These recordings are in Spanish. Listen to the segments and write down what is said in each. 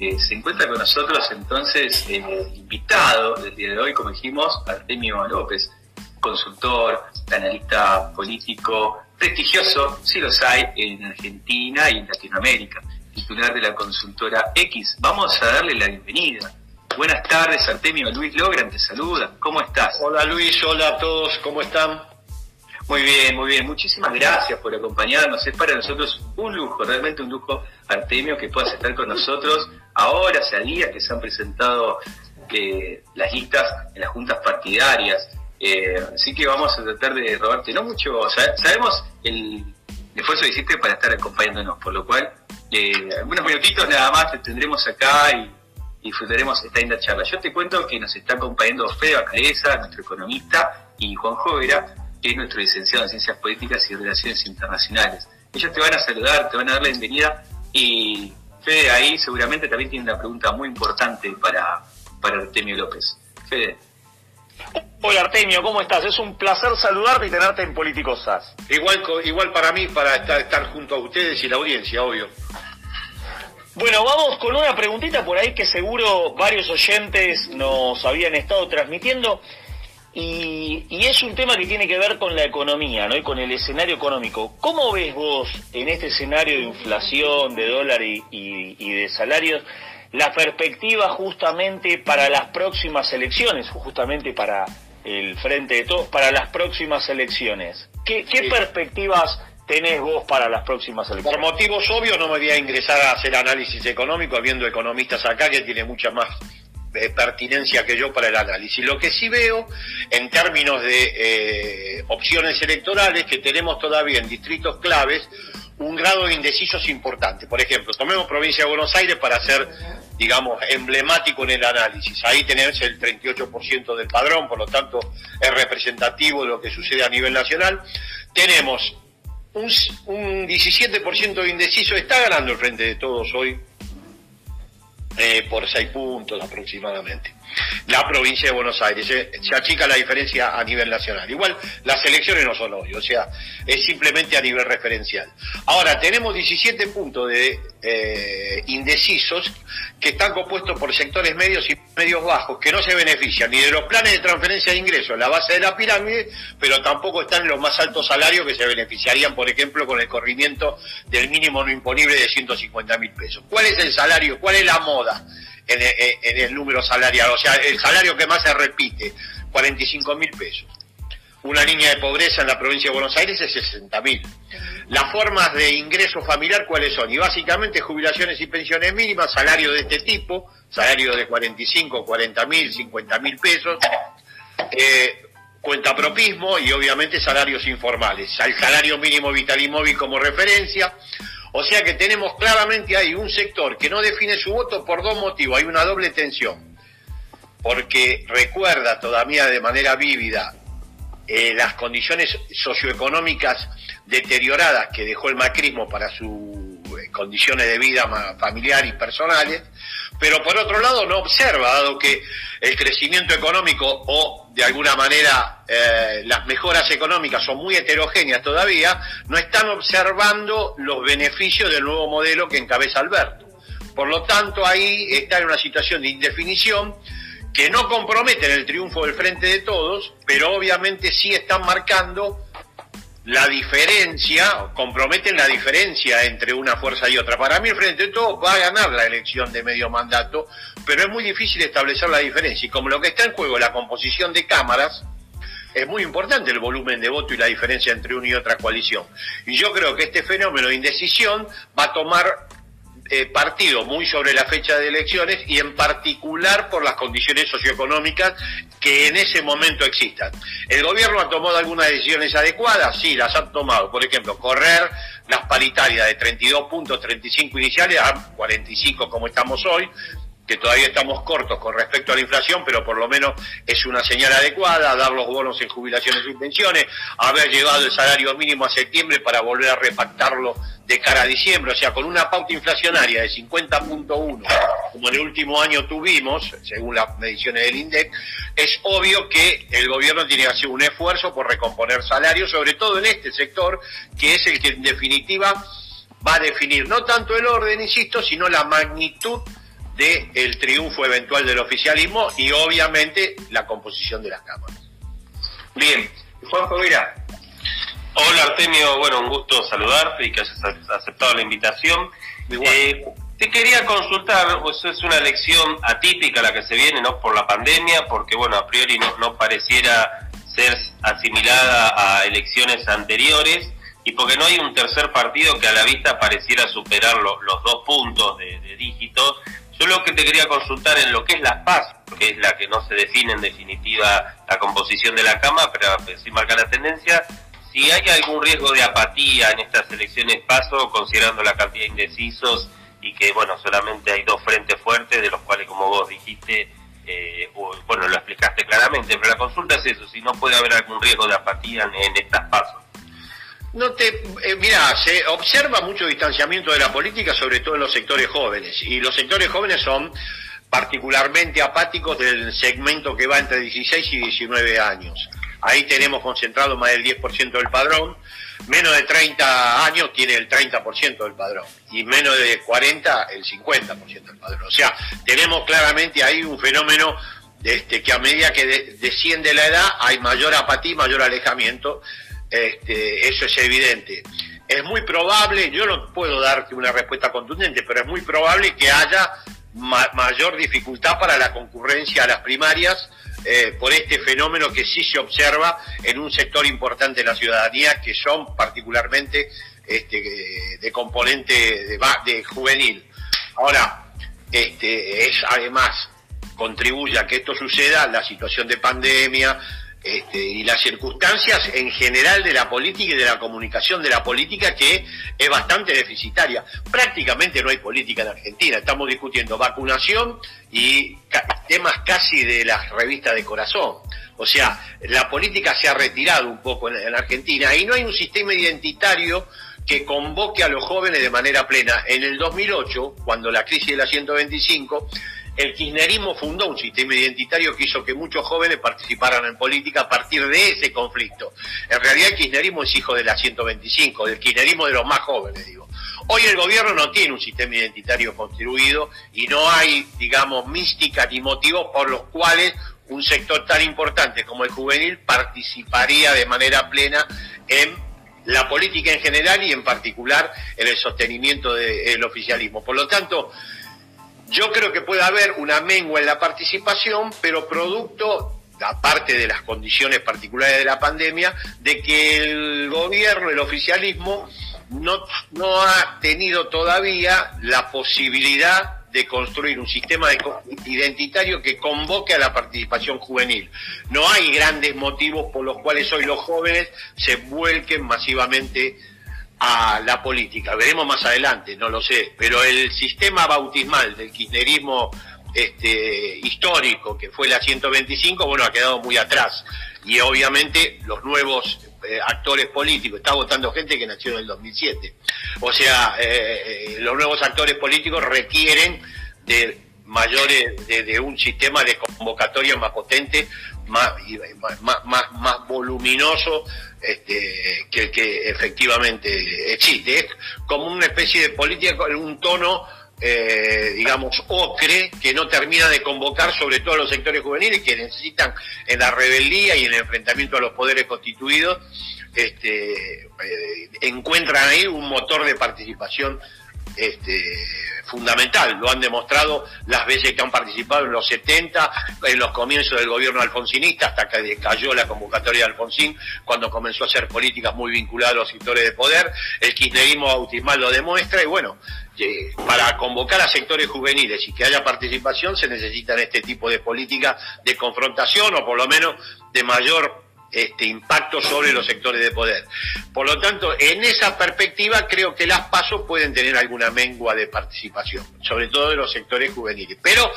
Eh, se encuentra con nosotros entonces eh, invitado del día de hoy, como dijimos, Artemio López, consultor, analista político prestigioso, si los hay, en Argentina y en Latinoamérica, titular de la consultora X. Vamos a darle la bienvenida. Buenas tardes, Artemio. Luis Logran te saluda. ¿Cómo estás? Hola Luis, hola a todos, ¿cómo están? Muy bien, muy bien. Muchísimas gracias por acompañarnos. Es para nosotros un lujo, realmente un lujo, Artemio, que puedas estar con nosotros ahora, hace días que se han presentado eh, las listas en las juntas partidarias. Eh, así que vamos a tratar de robarte no mucho. sabemos el esfuerzo que hiciste para estar acompañándonos, por lo cual, eh, algunos minutitos nada más te tendremos acá y disfrutaremos esta linda charla. Yo te cuento que nos está acompañando Fede Cabeza, nuestro economista, y Juan Jovera, que es nuestro licenciado en Ciencias Políticas y Relaciones Internacionales. Ellos te van a saludar, te van a dar la bienvenida y Fede ahí seguramente también tiene una pregunta muy importante para, para Artemio López. Fede. Hola Artemio, ¿cómo estás? Es un placer saludarte y tenerte en Politicosas. Igual, igual para mí, para estar, estar junto a ustedes y la audiencia, obvio. Bueno, vamos con una preguntita por ahí que seguro varios oyentes nos habían estado transmitiendo. Y, es un tema que tiene que ver con la economía, ¿no? Y con el escenario económico. ¿Cómo ves vos en este escenario de inflación, de dólar y, de salarios, la perspectiva justamente para las próximas elecciones, justamente para el frente de todos, para las próximas elecciones? ¿Qué, perspectivas tenés vos para las próximas elecciones? Por motivos obvios no me voy a ingresar a hacer análisis económico, habiendo economistas acá que tienen mucha más de pertinencia que yo para el análisis. Lo que sí veo en términos de eh, opciones electorales que tenemos todavía en distritos claves un grado de indecisos importante. Por ejemplo, tomemos provincia de Buenos Aires para ser, digamos, emblemático en el análisis. Ahí tenemos el 38% del padrón, por lo tanto es representativo de lo que sucede a nivel nacional. Tenemos un, un 17% de indeciso, está ganando el frente de todos hoy eh, por seis puntos aproximadamente. La provincia de Buenos Aires, se, achica la diferencia a nivel nacional. Igual las elecciones no son hoy, o sea, es simplemente a nivel referencial. Ahora, tenemos 17 puntos de eh, indecisos que están compuestos por sectores medios y medios bajos que no se benefician ni de los planes de transferencia de ingresos en la base de la pirámide, pero tampoco están en los más altos salarios que se beneficiarían, por ejemplo, con el corrimiento del mínimo no imponible de 150 mil pesos. ¿Cuál es el salario? ¿Cuál es la moda en el, número salarial? O sea, el salario que más se repite, 45 mil pesos. Una línea de pobreza en la provincia de Buenos Aires es 60 mil. Las formas de ingreso familiar, ¿cuáles son? Y básicamente jubilaciones y pensiones mínimas, salario de este tipo, salario de 45, 40 mil, 50 mil pesos, eh, cuenta propismo y obviamente salarios informales. Al salario mínimo vital y móvil como referencia. O sea que tenemos claramente ahí un sector que no define su voto por dos motivos. Hay una doble tensión. Porque recuerda todavía de manera vívida eh, las condiciones socioeconómicas deterioradas que dejó el macrismo para sus eh, condiciones de vida familiar y personales, pero por otro lado no observa, dado que el crecimiento económico o de alguna manera eh, las mejoras económicas son muy heterogéneas todavía, no están observando los beneficios del nuevo modelo que encabeza Alberto. Por lo tanto, ahí está en una situación de indefinición que no comprometen el triunfo del Frente de Todos, pero obviamente sí están marcando la diferencia, comprometen la diferencia entre una fuerza y otra. Para mí el Frente de Todos va a ganar la elección de medio mandato, pero es muy difícil establecer la diferencia. Y como lo que está en juego es la composición de cámaras, es muy importante el volumen de voto y la diferencia entre una y otra coalición. Y yo creo que este fenómeno de indecisión va a tomar eh, partido muy sobre la fecha de elecciones y en particular por las condiciones socioeconómicas que en ese momento existan. ¿El gobierno ha tomado algunas decisiones adecuadas? Sí, las ha tomado. Por ejemplo, correr las paritarias de 32 puntos, 35 iniciales a 45 como estamos hoy, que todavía estamos cortos con respecto a la inflación, pero por lo menos es una señal adecuada, dar los bonos en jubilaciones y pensiones, haber llegado el salario mínimo a septiembre para volver a repactarlo de cara a diciembre, o sea, con una pauta inflacionaria de 50.1, como en el último año tuvimos, según las mediciones del INDEC, es obvio que el gobierno tiene que hacer un esfuerzo por recomponer salarios, sobre todo en este sector, que es el que en definitiva va a definir no tanto el orden, insisto, sino la magnitud del el triunfo eventual del oficialismo y obviamente la composición de las cámaras. Bien, Juanjo Vera. Hola Artemio, bueno, un gusto saludarte y que hayas aceptado la invitación. Eh, te quería consultar, pues es una elección atípica la que se viene, ¿no? Por la pandemia, porque bueno, a priori no, no pareciera ser asimilada a elecciones anteriores y porque no hay un tercer partido que a la vista pareciera superar los dos puntos de, de dígitos. Yo lo que te quería consultar en lo que es la paz, que es la que no se define en definitiva la composición de la Cama, pero sí marca la tendencia, si hay algún riesgo de apatía en estas elecciones paso, considerando la cantidad de indecisos y que, bueno, solamente hay dos frentes fuertes, de los cuales, como vos dijiste, eh, bueno, lo explicaste claramente, pero la consulta es eso, si no puede haber algún riesgo de apatía en, estas pasos. No te, eh, mira, se observa mucho distanciamiento de la política, sobre todo en los sectores jóvenes, y los sectores jóvenes son particularmente apáticos del segmento que va entre 16 y 19 años. Ahí tenemos concentrado más del 10% del padrón. Menos de 30 años tiene el 30% del padrón. Y menos de 40 el 50% del padrón. O sea, tenemos claramente ahí un fenómeno este, que a medida que desciende la edad hay mayor apatía, mayor alejamiento. Este, eso es evidente. Es muy probable, yo no puedo darte una respuesta contundente, pero es muy probable que haya mayor dificultad para la concurrencia a las primarias eh, por este fenómeno que sí se observa en un sector importante de la ciudadanía, que son particularmente este, de componente de, de juvenil. Ahora, este, es además contribuye a que esto suceda la situación de pandemia, este, y las circunstancias en general de la política y de la comunicación de la política que es bastante deficitaria. Prácticamente no hay política en Argentina. Estamos discutiendo vacunación y temas casi de las revistas de corazón. O sea, la política se ha retirado un poco en, Argentina y no hay un sistema identitario que convoque a los jóvenes de manera plena. En el 2008, cuando la crisis de la 125, el kirchnerismo fundó un sistema identitario que hizo que muchos jóvenes participaran en política a partir de ese conflicto. En realidad el kirchnerismo es hijo de la 125, del kirchnerismo de los más jóvenes, digo. Hoy el gobierno no tiene un sistema identitario construido y no hay, digamos, mística ni motivos por los cuales un sector tan importante como el juvenil participaría de manera plena en la política en general y en particular en el sostenimiento del oficialismo. Por lo tanto, yo creo que puede haber una mengua en la participación, pero producto, aparte de las condiciones particulares de la pandemia, de que el gobierno, el oficialismo, no, no ha tenido todavía la posibilidad de construir un sistema identitario que convoque a la participación juvenil. No hay grandes motivos por los cuales hoy los jóvenes se vuelquen masivamente a la política. Veremos más adelante, no lo sé, pero el sistema bautismal del kirchnerismo este, histórico, que fue la 125, bueno, ha quedado muy atrás. Y obviamente los nuevos eh, actores políticos, está votando gente que nació en el 2007. O sea, eh, eh, los nuevos actores políticos requieren de mayores, de, un sistema de convocatoria más potente, más, más, más, más voluminoso, este, que, que efectivamente existe. Es como una especie de política con un tono, eh, digamos, ocre, que no termina de convocar sobre todo a los sectores juveniles que necesitan en la rebeldía y en el enfrentamiento a los poderes constituidos, este, eh, encuentran ahí un motor de participación este, fundamental, lo han demostrado las veces que han participado en los 70, en los comienzos del gobierno alfonsinista, hasta que cayó la convocatoria de Alfonsín, cuando comenzó a hacer políticas muy vinculadas a los sectores de poder, el kirchnerismo bautismal lo demuestra, y bueno, para convocar a sectores juveniles y que haya participación se necesitan este tipo de políticas de confrontación o por lo menos de mayor este impacto sobre los sectores de poder. Por lo tanto, en esa perspectiva creo que las pasos pueden tener alguna mengua de participación, sobre todo de los sectores juveniles, pero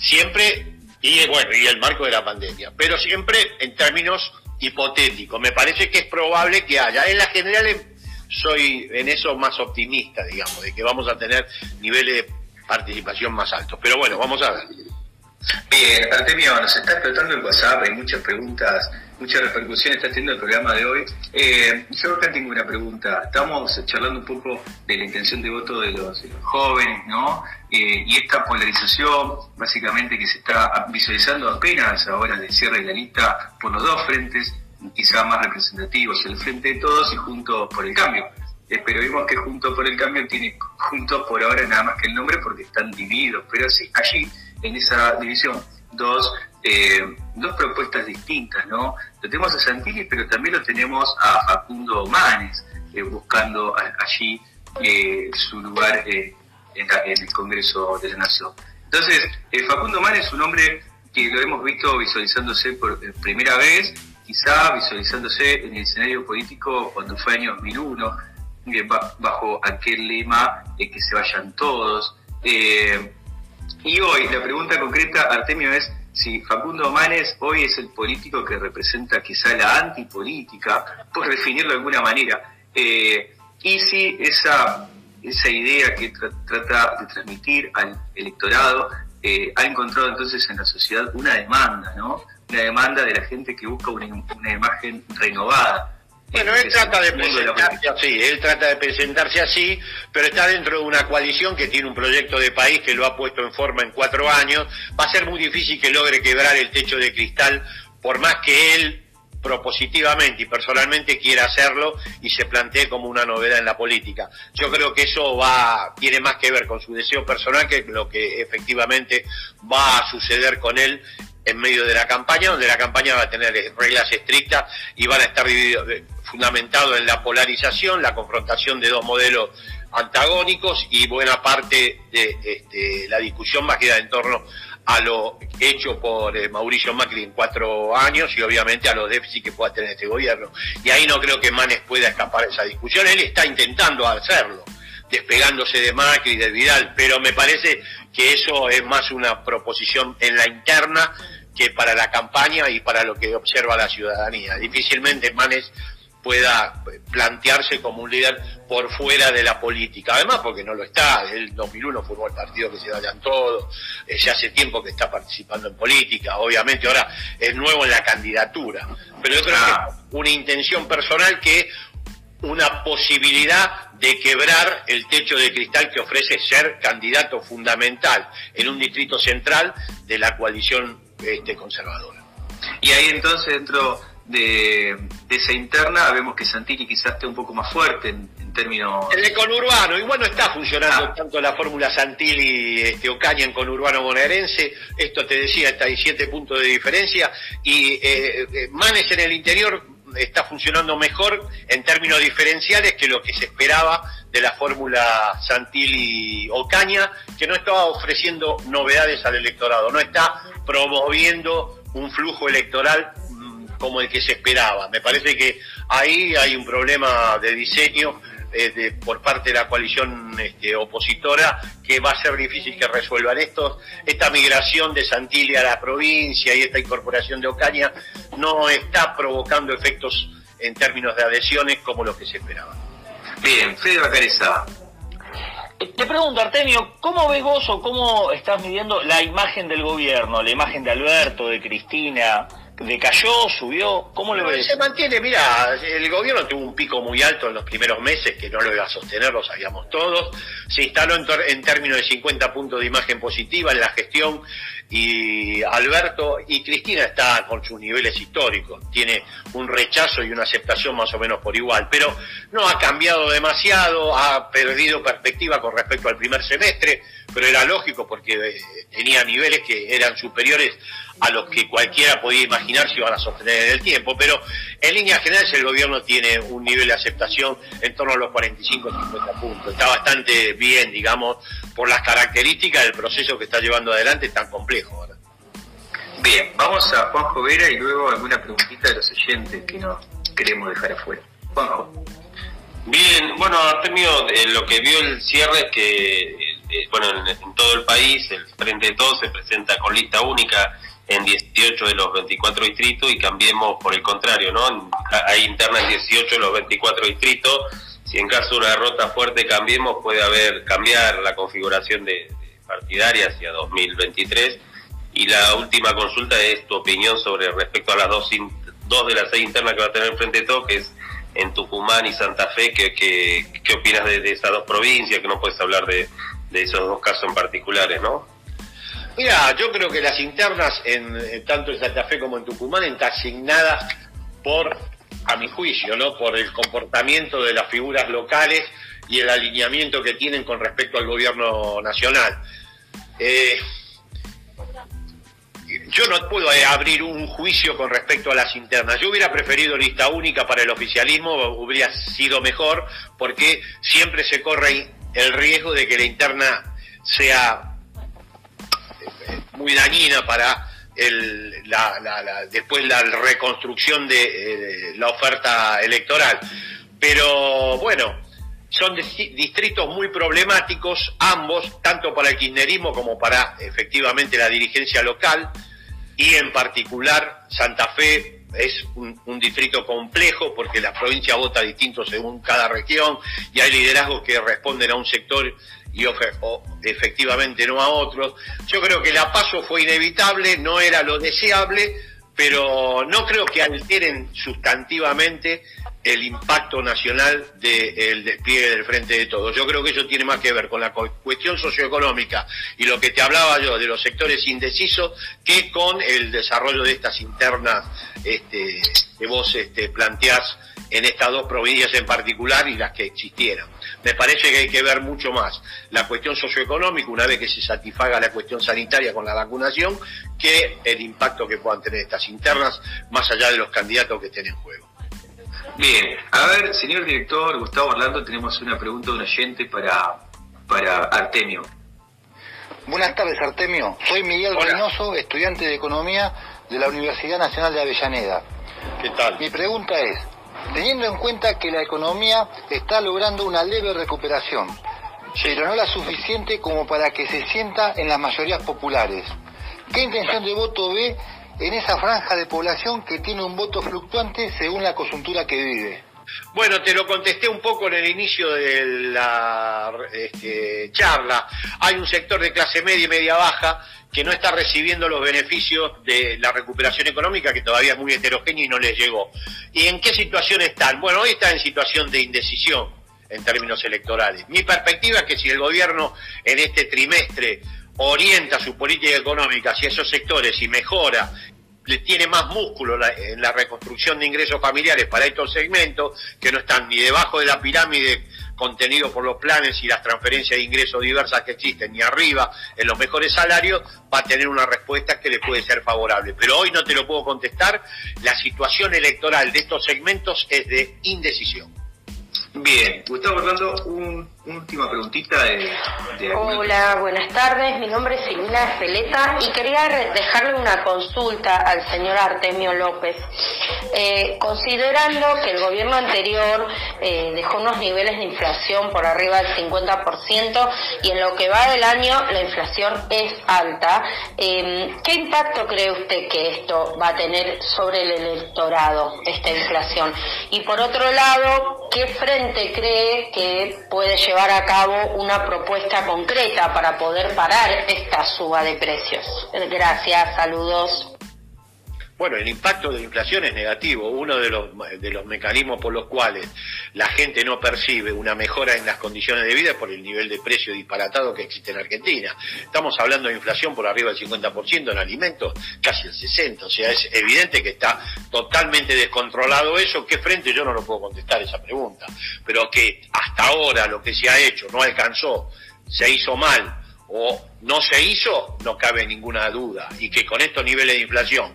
siempre y bueno, y el marco de la pandemia, pero siempre en términos hipotéticos. Me parece que es probable que haya. En la general soy en eso más optimista, digamos, de que vamos a tener niveles de participación más altos. Pero bueno, vamos a ver. Bien, Artemio, nos está explotando el WhatsApp, hay muchas preguntas mucha repercusión está teniendo el programa de hoy. Eh, yo acá tengo una pregunta. Estamos charlando un poco de la intención de voto de los, jóvenes, ¿no? Eh, y esta polarización, básicamente, que se está visualizando apenas ahora en el cierre de la lista por los dos frentes, quizá más representativos, el Frente de Todos y Juntos por el Cambio. Pero vimos que Juntos por el Cambio tiene Juntos por ahora nada más que el nombre porque están divididos, pero sí, allí, en esa división, dos eh, dos propuestas distintas, ¿no? Lo tenemos a Santilli, pero también lo tenemos a Facundo Manes, eh, buscando allí eh, su lugar en, el Congreso de la Nación. Entonces, Facundo Manes es un hombre que lo hemos visto visualizándose por primera vez, quizá visualizándose en el escenario político cuando fue año 2001, bajo aquel lema de que se vayan todos. y hoy la pregunta concreta, Artemio, es si Facundo Manes hoy es el político que representa quizá la antipolítica, por definirlo de alguna manera, eh, y si esa, esa idea que trata de transmitir al electorado eh, ha encontrado entonces en la sociedad una demanda, ¿no? Una demanda de la gente que busca una imagen renovada. Bueno, él trata de presentarse así, él trata de presentarse así, pero está dentro de una coalición que tiene un proyecto de país que lo ha puesto en forma en cuatro años. Va a ser muy difícil que logre quebrar el techo de cristal, por más que él propositivamente y personalmente quiera hacerlo y se plantee como una novedad en la política. Yo creo que eso va tiene más que ver con su deseo personal que lo que efectivamente va a suceder con él en medio de la campaña, donde la campaña va a tener reglas estrictas y van a estar eh, fundamentados en la polarización, la confrontación de dos modelos antagónicos y buena parte de este, la discusión va a quedar en torno a lo hecho por eh, Mauricio Macri en cuatro años y obviamente a los déficits que pueda tener este gobierno. Y ahí no creo que Manes pueda escapar de esa discusión. Él está intentando hacerlo, despegándose de Macri y de Vidal, pero me parece que eso es más una proposición en la interna que para la campaña y para lo que observa la ciudadanía. Difícilmente Manes pueda plantearse como un líder por fuera de la política. Además, porque no lo está. El 2001 formó el partido que se vayan todos. Eh, ya hace tiempo que está participando en política. Obviamente ahora es nuevo en la candidatura. Pero yo creo que es una intención personal que una posibilidad de quebrar el techo de cristal que ofrece ser candidato fundamental en un distrito central de la coalición este, conservadora. Y ahí entonces de, esa interna vemos que Santilli quizás esté un poco más fuerte en, términos... El de conurbano, igual no está funcionando ah. tanto la fórmula Santilli este, Ocaña en conurbano bonaerense, esto te decía, está ahí siete puntos de diferencia, y eh, eh, Manes en el interior está funcionando mejor en términos diferenciales que lo que se esperaba de la fórmula Santilli-Ocaña, que no estaba ofreciendo novedades al electorado, no está promoviendo un flujo electoral como el que se esperaba. Me parece que ahí hay un problema de diseño eh, por parte de la coalición este, opositora que va a ser difícil que resuelvan esto. Esta migración de Santilli a la provincia y esta incorporación de Ocaña no está provocando efectos en términos de adhesiones como lo que se esperaba. Bien, Fede Bacareza. Te pregunto, Artemio, ¿cómo ves vos o cómo estás midiendo la imagen del gobierno, la imagen de Alberto, de Cristina? Decayó, subió, ¿cómo lo ves? Se mantiene, mira, el gobierno tuvo un pico muy alto en los primeros meses que no lo iba a sostener, lo sabíamos todos, se instaló en, en términos de 50 puntos de imagen positiva en la gestión y Alberto y Cristina está con sus niveles históricos, tiene un rechazo y una aceptación más o menos por igual, pero no ha cambiado demasiado, ha perdido perspectiva con respecto al primer semestre, pero era lógico porque eh, tenía niveles que eran superiores a los que cualquiera podía imaginar si iban a sostener en el tiempo, pero en líneas generales el gobierno tiene un nivel de aceptación en torno a los 45 50 puntos. Está bastante bien, digamos, por las características del proceso que está llevando adelante tan complejo. Bien, vamos a Juanjo Vera y luego alguna preguntita de los oyentes que no queremos dejar afuera. Juanjo. Bien, bueno, Artemio, eh, lo que vio el cierre es que, eh, bueno, en, todo el país, el Frente de Todos se presenta con lista única en 18 de los 24 distritos y cambiemos por el contrario, ¿no? Hay internas en 18 de los 24 distritos. Si en caso de una derrota fuerte cambiemos, puede haber cambiar la configuración de, partidaria hacia 2023. Y la última consulta es tu opinión sobre respecto a las dos, dos de las seis internas que va a tener frente de todo, que es en Tucumán y Santa Fe. ¿Qué, qué, opinas de, esas dos provincias? Que no puedes hablar de, de esos dos casos en particulares, ¿no? Mira, yo creo que las internas, en, tanto en Santa Fe como en Tucumán, están asignadas por, a mi juicio, ¿no? por el comportamiento de las figuras locales y el alineamiento que tienen con respecto al gobierno nacional. Eh, yo no puedo abrir un juicio con respecto a las internas. Yo hubiera preferido lista única para el oficialismo, hubiera sido mejor, porque siempre se corre el riesgo de que la interna sea eh, muy dañina para la, después la reconstrucción de eh, la oferta electoral. Pero bueno, son distritos muy problemáticos, ambos, tanto para el kirchnerismo como para efectivamente la dirigencia local, y en particular Santa Fe es un, distrito complejo porque la provincia vota distinto según cada región y hay liderazgos que responden a un sector y efectivamente no a otros. Yo creo que la paso fue inevitable, no era lo deseable, pero no creo que alteren sustantivamente el impacto nacional del despliegue del Frente de Todos. Yo creo que eso tiene más que ver con la cuestión socioeconómica y lo que te hablaba yo de los sectores indecisos que con el desarrollo de estas internas este, que vos este, planteás en estas dos provincias en particular y las que existieran. Me parece que hay que ver mucho más la cuestión socioeconómica una vez que se satisfaga la cuestión sanitaria con la vacunación que el impacto que puedan tener estas internas más allá de los candidatos que estén en juego. Bien, a ver, señor director Gustavo Orlando, tenemos una pregunta de un oyente para, para Artemio. Buenas tardes, Artemio. Soy Miguel Reynoso, estudiante de Economía de la Universidad Nacional de Avellaneda. ¿Qué tal? Mi pregunta es, teniendo en cuenta que la economía está logrando una leve recuperación, pero no la suficiente como para que se sienta en las mayorías populares, ¿qué intención de voto ve en esa franja de población que tiene un voto fluctuante según la coyuntura que vive? Bueno, te lo contesté un poco en el inicio de la este, charla. Hay un sector de clase media y media baja que no está recibiendo los beneficios de la recuperación económica, que todavía es muy heterogéneo y no les llegó. ¿Y en qué situación están? Bueno, hoy están en situación de indecisión en términos electorales. Mi perspectiva es que si el gobierno en este trimestre orienta su política económica hacia esos sectores y mejora, le tiene más músculo en la reconstrucción de ingresos familiares para estos segmentos, que no están ni debajo de la pirámide contenido por los planes y las transferencias de ingresos diversas que existen, ni arriba en los mejores salarios, va a tener una respuesta que le puede ser favorable. Pero hoy no te lo puedo contestar, la situación electoral de estos segmentos es de indecisión. Bien, Gustavo Orlando, un, última preguntita de, Hola, buenas tardes. Mi nombre es Silvina Feleta y quería dejarle una consulta al señor Artemio López. Eh, considerando que el gobierno anterior eh, dejó unos niveles de inflación por arriba del 50% y en lo que va del año la inflación es alta, eh, ¿qué impacto cree usted que esto va a tener sobre el electorado, esta inflación? Y por otro lado, ¿qué frente cree que puede llevar a cabo una propuesta concreta para poder parar esta suba de precios? Gracias, saludos. Bueno, el impacto de la inflación es negativo. Uno de los, mecanismos por los cuales la gente no percibe una mejora en las condiciones de vida es por el nivel de precio disparatado que existe en Argentina. Estamos hablando de inflación por arriba del 50% en alimentos, casi el 60%. O sea, es evidente que está totalmente descontrolado eso. ¿Qué frente? Yo no lo puedo contestar esa pregunta. Pero que hasta ahora lo que se ha hecho no alcanzó, se hizo mal o no se hizo, no cabe ninguna duda. Y que con estos niveles de inflación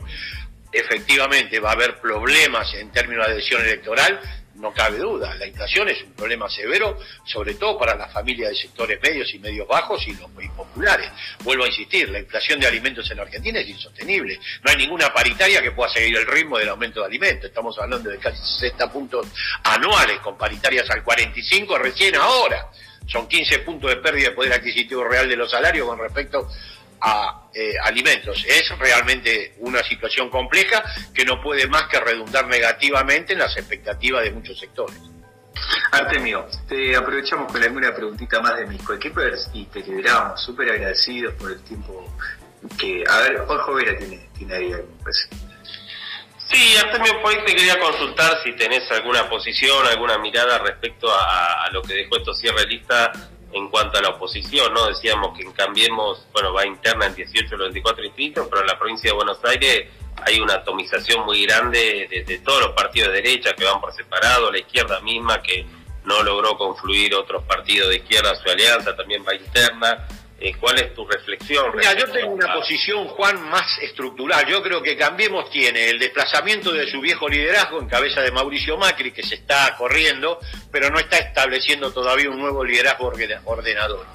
efectivamente va a haber problemas en términos de adhesión electoral, no cabe duda. La inflación es un problema severo, sobre todo para las familias de sectores medios y medios bajos y los muy populares. Vuelvo a insistir, la inflación de alimentos en Argentina es insostenible. No hay ninguna paritaria que pueda seguir el ritmo del aumento de alimentos. Estamos hablando de casi 60 puntos anuales, con paritarias al 45 recién ahora. Son 15 puntos de pérdida de poder adquisitivo real de los salarios con respecto a eh, alimentos. Es realmente una situación compleja que no puede más que redundar negativamente en las expectativas de muchos sectores. Artemio, te aprovechamos con alguna preguntita más de mis coequippers y te liberamos súper agradecidos por el tiempo que... A ver, Jorge Vera tiene, tiene ahí algo. Sí, Artemio, por ahí te quería consultar si tenés alguna posición, alguna mirada respecto a, lo que dejó esto cierre lista en cuanto a la oposición, ¿no? Decíamos que en Cambiemos, bueno, va interna en 18 de los 24 distritos, pero en la provincia de Buenos Aires hay una atomización muy grande de, todos los partidos de derecha que van por separado, la izquierda misma que no logró confluir otros partidos de izquierda, su alianza también va interna. Eh, ¿Cuál es tu reflexión? Mira, yo tengo una posición, Juan, más estructural. Yo creo que Cambiemos tiene el desplazamiento de su viejo liderazgo en cabeza de Mauricio Macri, que se está corriendo, pero no está estableciendo todavía un nuevo liderazgo ordenador.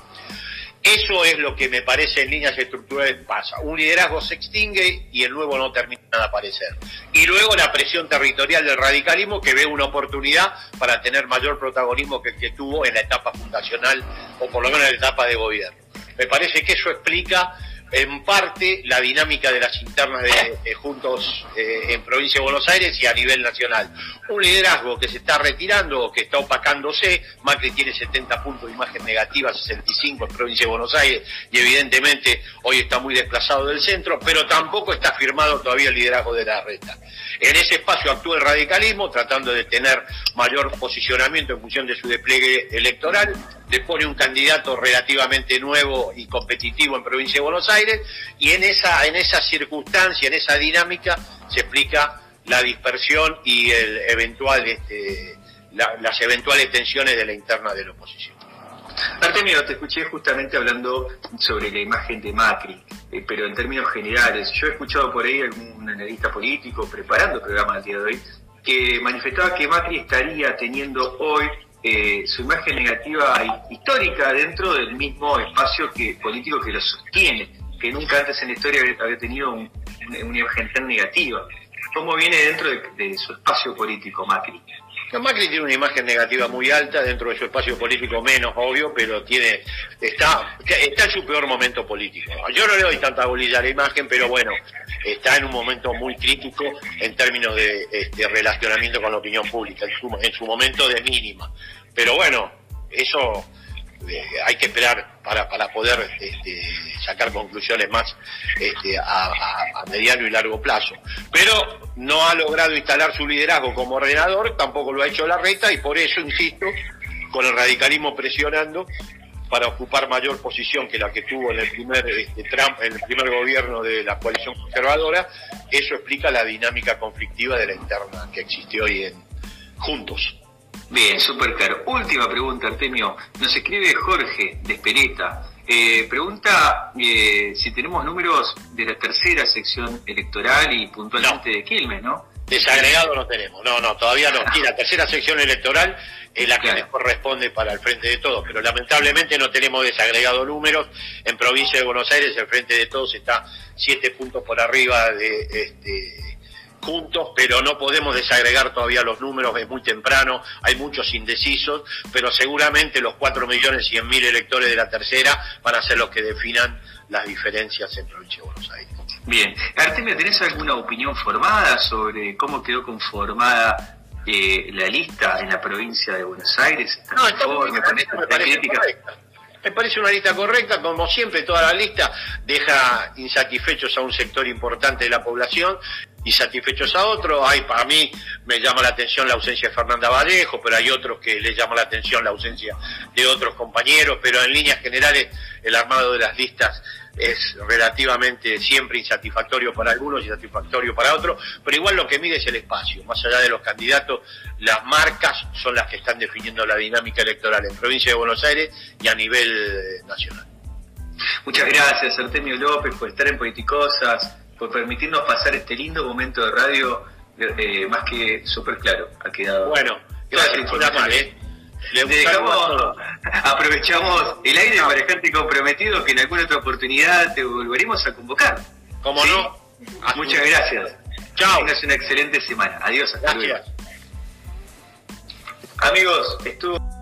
Eso es lo que me parece en líneas estructurales pasa. Un liderazgo se extingue y el nuevo no termina de aparecer. Y luego la presión territorial del radicalismo que ve una oportunidad para tener mayor protagonismo que el que tuvo en la etapa fundacional o por lo menos en la etapa de gobierno. Me parece que eso explica en parte la dinámica de las internas de, Juntos eh, en provincia de Buenos Aires y a nivel nacional. Un liderazgo que se está retirando que está opacándose, Macri tiene 70 puntos de imagen negativa, 65 en provincia de Buenos Aires y evidentemente hoy está muy desplazado del centro, pero tampoco está firmado todavía el liderazgo de la reta. En ese espacio actúa el radicalismo tratando de tener mayor posicionamiento en función de su despliegue electoral, le pone un candidato relativamente nuevo y competitivo en provincia de Buenos Aires y en esa, en esa circunstancia, en esa dinámica se explica la dispersión y el eventual, este, las eventuales tensiones de la interna de la oposición. Artemio, te escuché justamente hablando sobre la imagen de Macri, eh, pero en términos generales. Yo he escuchado por ahí algún analista político preparando el programa del día de hoy que manifestaba que Macri estaría teniendo hoy eh, su imagen negativa histórica dentro del mismo espacio que, político que lo sostiene, que nunca antes en la historia había, tenido una imagen tan negativa. ¿Cómo viene dentro de, su espacio político Macri? Macri tiene una imagen negativa muy alta dentro de su espacio político menos obvio, pero tiene está está en su peor momento político. Yo no le doy tanta bolilla a la imagen, pero bueno, está en un momento muy crítico en términos de, este, relacionamiento con la opinión pública, en su, momento de mínima. Pero bueno, eso hay que esperar para, para poder este, sacar conclusiones más este, a, mediano y largo plazo. Pero no ha logrado instalar su liderazgo como ordenador, tampoco lo ha hecho la reta y por eso, insisto, con el radicalismo presionando, para ocupar mayor posición que la que tuvo en el primer este, el primer gobierno de la coalición conservadora, eso explica la dinámica conflictiva de la interna que existe hoy en Juntos. Bien, súper claro. Última pregunta, Artemio. Nos escribe Jorge de Espereta. Eh, pregunta eh, si tenemos números de la tercera sección electoral y puntualmente de Quilmes, ¿no? Desagregado no tenemos, no, no, todavía no. Y la tercera sección electoral es la que les corresponde para el Frente de Todos, pero lamentablemente no tenemos desagregado números. En provincia de Buenos Aires el Frente de Todos está siete puntos por arriba de este, juntos, pero no podemos desagregar todavía los números, es muy temprano, hay muchos indecisos, pero seguramente los cuatro millones cien mil electores de la tercera van a ser los que definan las diferencias en provincia de Buenos Aires. Bien, Artemio, ¿tenés alguna opinión formada sobre cómo quedó conformada eh, la lista en la provincia de Buenos Aires? no, está me, parece. Me parece una lista correcta, como siempre toda la lista deja insatisfechos a un sector importante de la población y satisfechos a otros. Hay, para mí me llama la atención la ausencia de Fernanda Vallejo, pero hay otros que le llama la atención la ausencia de otros compañeros, pero en líneas generales el armado de las listas es relativamente siempre insatisfactorio para algunos y satisfactorio para otros, pero igual lo que mide es el espacio. Más allá de los candidatos, las marcas son las que están definiendo la dinámica electoral en provincia de Buenos Aires y a nivel eh, nacional. Muchas gracias, Artemio López, por estar en Politicosas, por permitirnos pasar este lindo momento de radio eh, más que súper claro. Ha quedado. Bueno, gracias por la dejamos, aprovechamos el aire para dejarte comprometido que en alguna otra oportunidad te volveremos a convocar. Como no. Muchas gracias. Chao. Tengas una excelente semana. Adiós. gracias. Amigos, estuvo.